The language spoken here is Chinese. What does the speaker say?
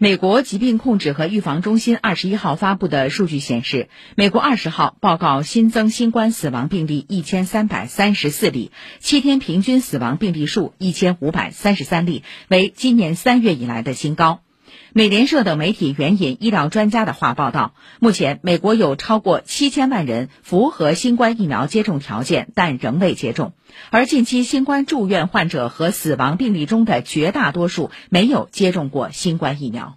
美国疾病控制和预防中心二十一号发布的数据显示，美国二十号报告新增新冠死亡病例一千三百三十四例，七天平均死亡病例数一千五百三十三例，为今年三月以来的新高。美联社等媒体援引医疗专家的话报道，目前美国有超过七千万人符合新冠疫苗接种条件，但仍未接种。而近期新冠住院患者和死亡病例中的绝大多数没有接种过新冠疫苗。